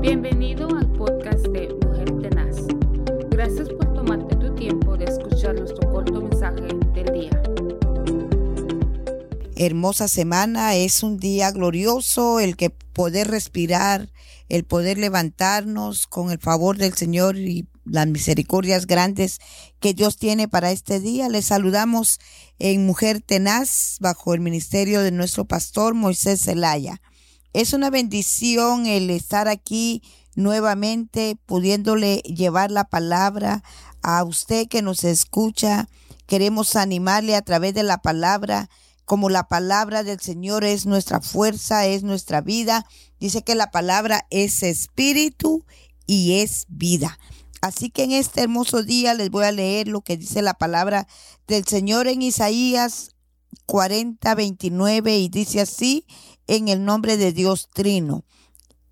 Bienvenido al podcast de Mujer Tenaz. Gracias por tomarte tu tiempo de escuchar nuestro corto mensaje del día. Hermosa semana, es un día glorioso el que poder respirar, el poder levantarnos con el favor del Señor y las misericordias grandes que Dios tiene para este día. Les saludamos en Mujer Tenaz bajo el ministerio de nuestro pastor Moisés Zelaya. Es una bendición el estar aquí nuevamente pudiéndole llevar la palabra a usted que nos escucha. Queremos animarle a través de la palabra, como la palabra del Señor es nuestra fuerza, es nuestra vida. Dice que la palabra es espíritu y es vida. Así que en este hermoso día les voy a leer lo que dice la palabra del Señor en Isaías 40, 29 y dice así, en el nombre de Dios Trino.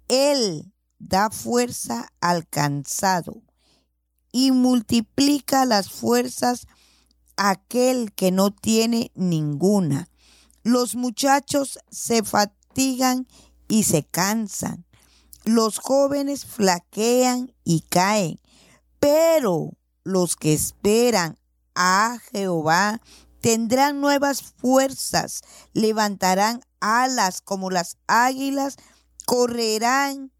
Él da fuerza al cansado y multiplica las fuerzas a aquel que no tiene ninguna. Los muchachos se fatigan y se cansan. Los jóvenes flaquean y caen. Pero los que esperan a Jehová tendrán nuevas fuerzas, levantarán alas como las águilas, correrán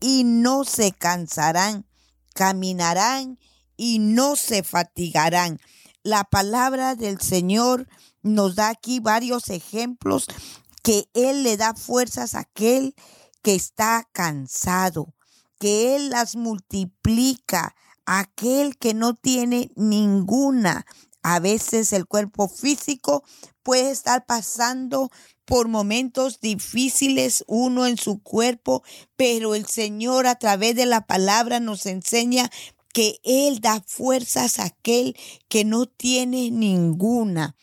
y no se cansarán, caminarán y no se fatigarán. La palabra del Señor nos da aquí varios ejemplos que Él le da fuerzas a aquel que está cansado, que Él las multiplica aquel que no tiene ninguna. A veces el cuerpo físico puede estar pasando por momentos difíciles uno en su cuerpo, pero el Señor a través de la palabra nos enseña que Él da fuerzas a aquel que no tiene ninguna.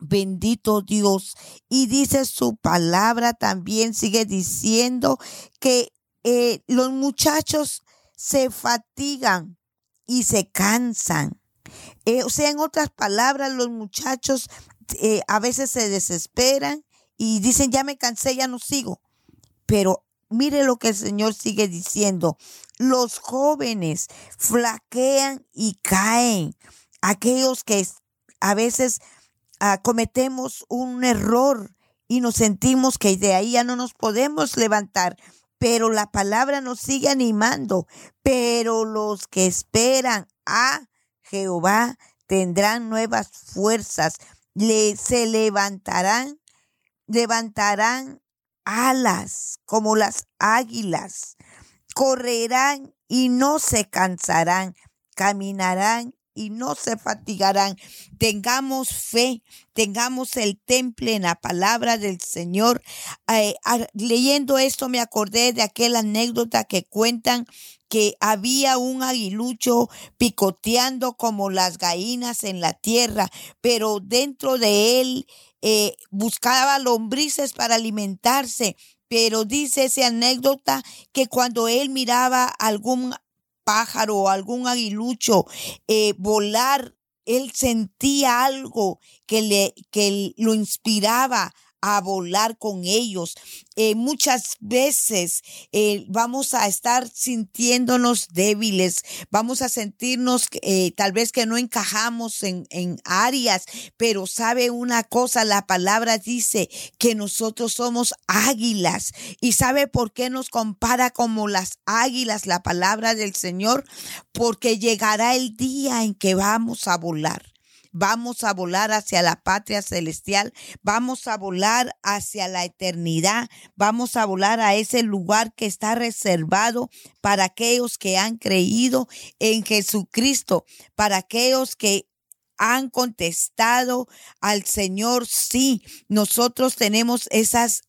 Bendito Dios. Y dice su palabra también, sigue diciendo que eh, los muchachos se fatigan y se cansan. Eh, o sea, en otras palabras, los muchachos eh, a veces se desesperan y dicen, ya me cansé, ya no sigo. Pero mire lo que el Señor sigue diciendo. Los jóvenes flaquean y caen. Aquellos que a veces ah, cometemos un error y nos sentimos que de ahí ya no nos podemos levantar. Pero la palabra nos sigue animando. Pero los que esperan a Jehová tendrán nuevas fuerzas, le, se levantarán, levantarán alas como las águilas, correrán y no se cansarán, caminarán y no se fatigarán. Tengamos fe, tengamos el temple en la palabra del Señor. Eh, leyendo esto me acordé de aquella anécdota que cuentan que había un aguilucho picoteando como las gallinas en la tierra, pero dentro de él eh, buscaba lombrices para alimentarse. Pero dice esa anécdota que cuando él miraba algún pájaro o algún aguilucho eh, volar, él sentía algo que, le, que lo inspiraba a volar con ellos. Eh, muchas veces eh, vamos a estar sintiéndonos débiles, vamos a sentirnos eh, tal vez que no encajamos en, en áreas, pero sabe una cosa, la palabra dice que nosotros somos águilas. Y sabe por qué nos compara como las águilas la palabra del Señor, porque llegará el día en que vamos a volar vamos a volar hacia la patria celestial, vamos a volar hacia la eternidad, vamos a volar a ese lugar que está reservado para aquellos que han creído en Jesucristo, para aquellos que han contestado al Señor, sí, nosotros tenemos esas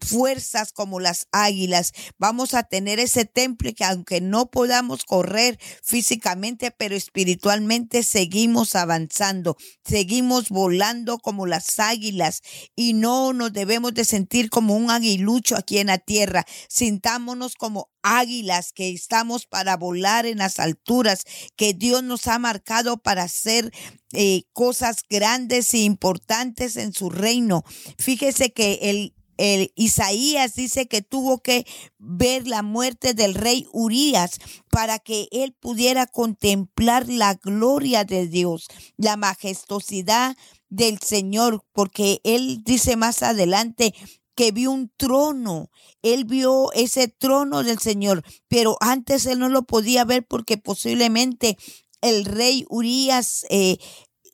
fuerzas como las águilas. Vamos a tener ese temple que aunque no podamos correr físicamente, pero espiritualmente seguimos avanzando, seguimos volando como las águilas y no nos debemos de sentir como un aguilucho aquí en la tierra. Sintámonos como águilas que estamos para volar en las alturas, que Dios nos ha marcado para hacer eh, cosas grandes e importantes en su reino. Fíjese que el Isaías dice que tuvo que ver la muerte del rey Urías para que él pudiera contemplar la gloria de Dios, la majestuosidad del Señor, porque él dice más adelante que vio un trono. Él vio ese trono del Señor, pero antes él no lo podía ver porque posiblemente el rey Urías eh,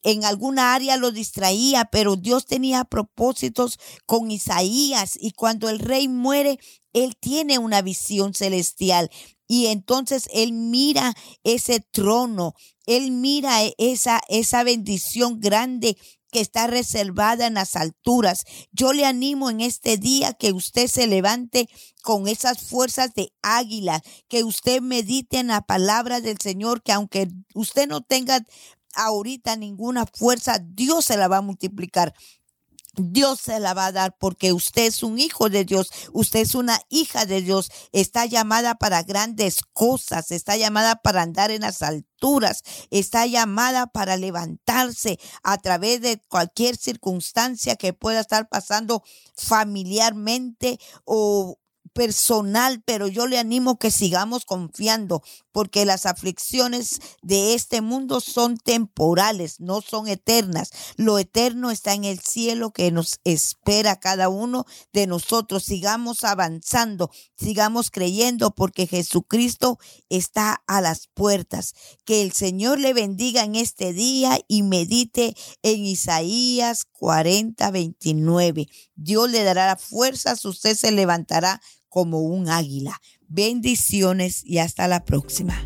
en alguna área lo distraía, pero Dios tenía propósitos con Isaías y cuando el rey muere, él tiene una visión celestial y entonces él mira ese trono, él mira esa, esa bendición grande que está reservada en las alturas. Yo le animo en este día que usted se levante con esas fuerzas de águila, que usted medite en la palabra del Señor, que aunque usted no tenga ahorita ninguna fuerza, Dios se la va a multiplicar. Dios se la va a dar porque usted es un hijo de Dios, usted es una hija de Dios, está llamada para grandes cosas, está llamada para andar en las alturas, está llamada para levantarse a través de cualquier circunstancia que pueda estar pasando familiarmente o personal, pero yo le animo que sigamos confiando, porque las aflicciones de este mundo son temporales, no son eternas. Lo eterno está en el cielo que nos espera cada uno de nosotros. Sigamos avanzando, sigamos creyendo, porque Jesucristo está a las puertas. Que el Señor le bendiga en este día y medite en Isaías 40, 29. Dios le dará fuerzas, usted se levantará como un águila. Bendiciones y hasta la próxima.